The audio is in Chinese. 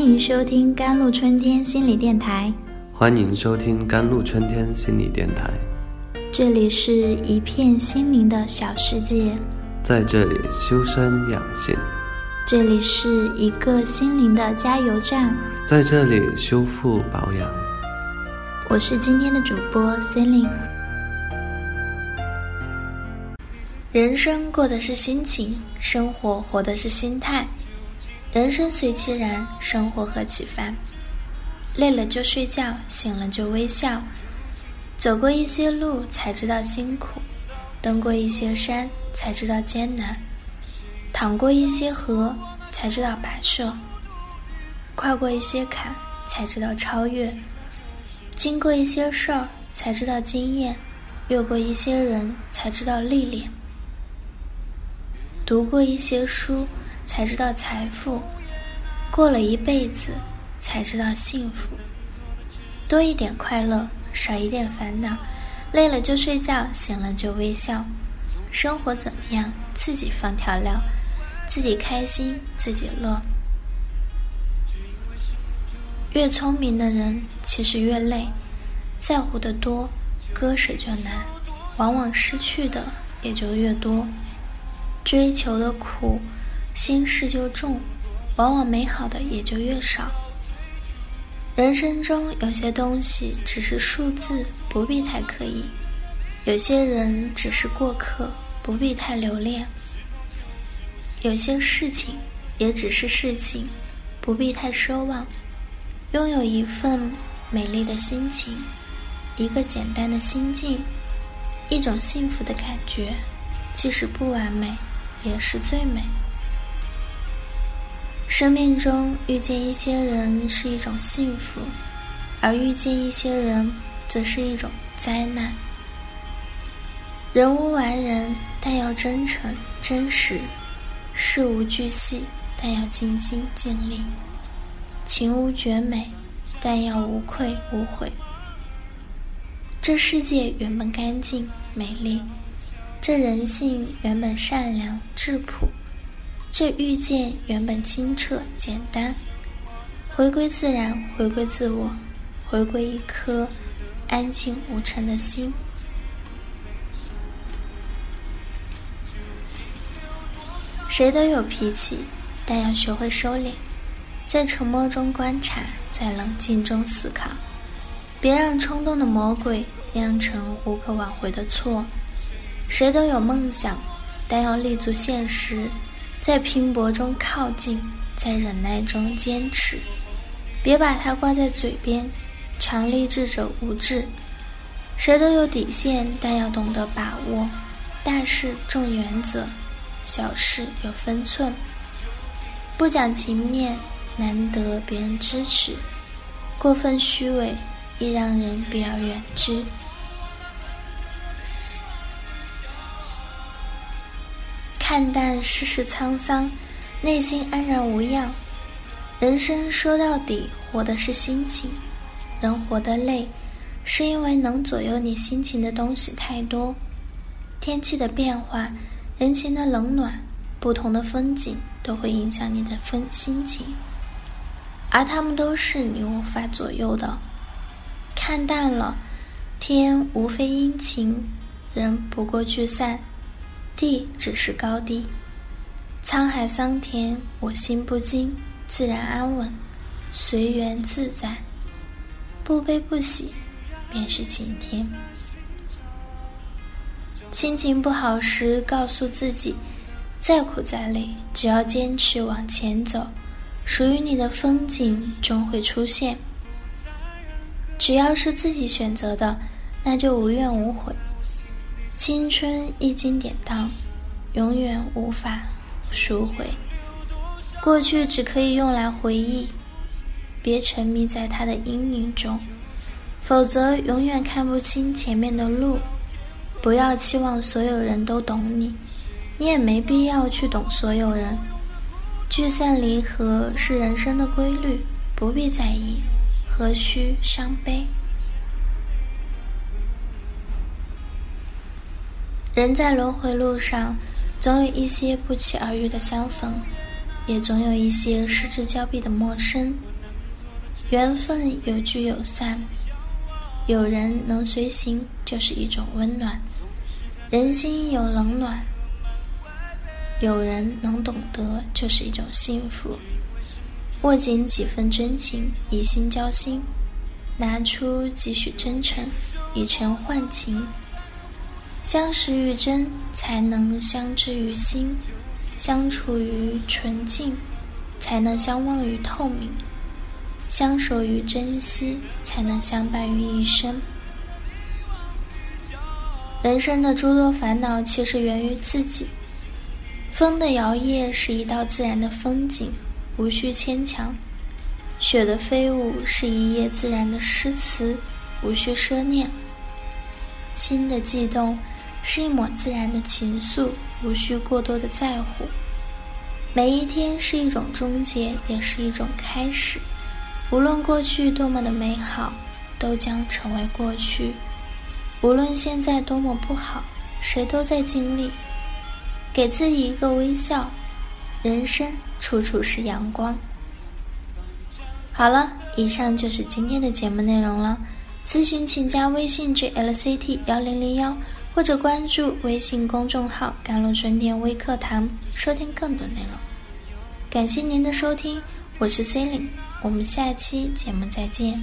欢迎收听甘露春天心理电台。欢迎收听甘露春天心理电台。这里是一片心灵的小世界，在这里修身养性，这里是一个心灵的加油站，在这里修复保养。我是今天的主播 Celine。人生过的是心情，生活活的是心态。人生随其然，生活何其烦。累了就睡觉，醒了就微笑。走过一些路，才知道辛苦；登过一些山，才知道艰难；淌过一些河，才知道跋涉；跨过一些坎，才知道超越；经过一些事儿，才知道经验；越过一些人，才知道历练；读过一些书。才知道财富，过了一辈子才知道幸福。多一点快乐，少一点烦恼。累了就睡觉，醒了就微笑。生活怎么样？自己放调料，自己开心，自己乐。越聪明的人其实越累，在乎的多，割舍就难，往往失去的也就越多。追求的苦。心事就重，往往美好的也就越少。人生中有些东西只是数字，不必太刻意；有些人只是过客，不必太留恋；有些事情也只是事情，不必太奢望。拥有一份美丽的心情，一个简单的心境，一种幸福的感觉，即使不完美，也是最美。生命中遇见一些人是一种幸福，而遇见一些人则是一种灾难。人无完人，但要真诚真实；事无巨细，但要尽心尽力；情无绝美，但要无愧无悔。这世界原本干净美丽，这人性原本善良质朴。这遇见原本清澈简单，回归自然，回归自我，回归一颗安静无尘的心。谁都有脾气，但要学会收敛，在沉默中观察，在冷静中思考，别让冲动的魔鬼酿成无可挽回的错。谁都有梦想，但要立足现实。在拼搏中靠近，在忍耐中坚持，别把它挂在嘴边。强立志者无志。谁都有底线，但要懂得把握。大事重原则，小事有分寸。不讲情面，难得别人支持；过分虚伪，亦让人避而远之。看淡世事沧桑，内心安然无恙。人生说到底，活的是心情。人活得累，是因为能左右你心情的东西太多。天气的变化，人情的冷暖，不同的风景都会影响你的分心情，而他们都是你无法左右的。看淡了，天无非阴晴，人不过聚散。地只是高低，沧海桑田，我心不惊，自然安稳，随缘自在，不悲不喜，便是晴天。心情不好时，告诉自己，再苦再累，只要坚持往前走，属于你的风景终会出现。只要是自己选择的，那就无怨无悔。青春一经典当，永远无法赎回。过去只可以用来回忆，别沉迷在它的阴影中，否则永远看不清前面的路。不要期望所有人都懂你，你也没必要去懂所有人。聚散离合是人生的规律，不必在意，何须伤悲？人在轮回路上，总有一些不期而遇的相逢，也总有一些失之交臂的陌生。缘分有聚有散，有人能随行就是一种温暖。人心有冷暖，有人能懂得就是一种幸福。握紧几分真情，以心交心，拿出几许真诚，以诚换情。相识于真，才能相知于心；相处于纯净，才能相忘于透明；相守于珍惜，才能相伴于一生。人生的诸多烦恼，其实源于自己。风的摇曳是一道自然的风景，无需牵强；雪的飞舞是一页自然的诗词，无需奢念。心的悸动。是一抹自然的情愫，无需过多的在乎。每一天是一种终结，也是一种开始。无论过去多么的美好，都将成为过去；无论现在多么不好，谁都在经历。给自己一个微笑，人生处处是阳光。好了，以上就是今天的节目内容了。咨询请加微信 jlct 幺零零幺。或者关注微信公众号“甘露春天微课堂”，收听更多内容。感谢您的收听，我是 C e l i n e 我们下期节目再见。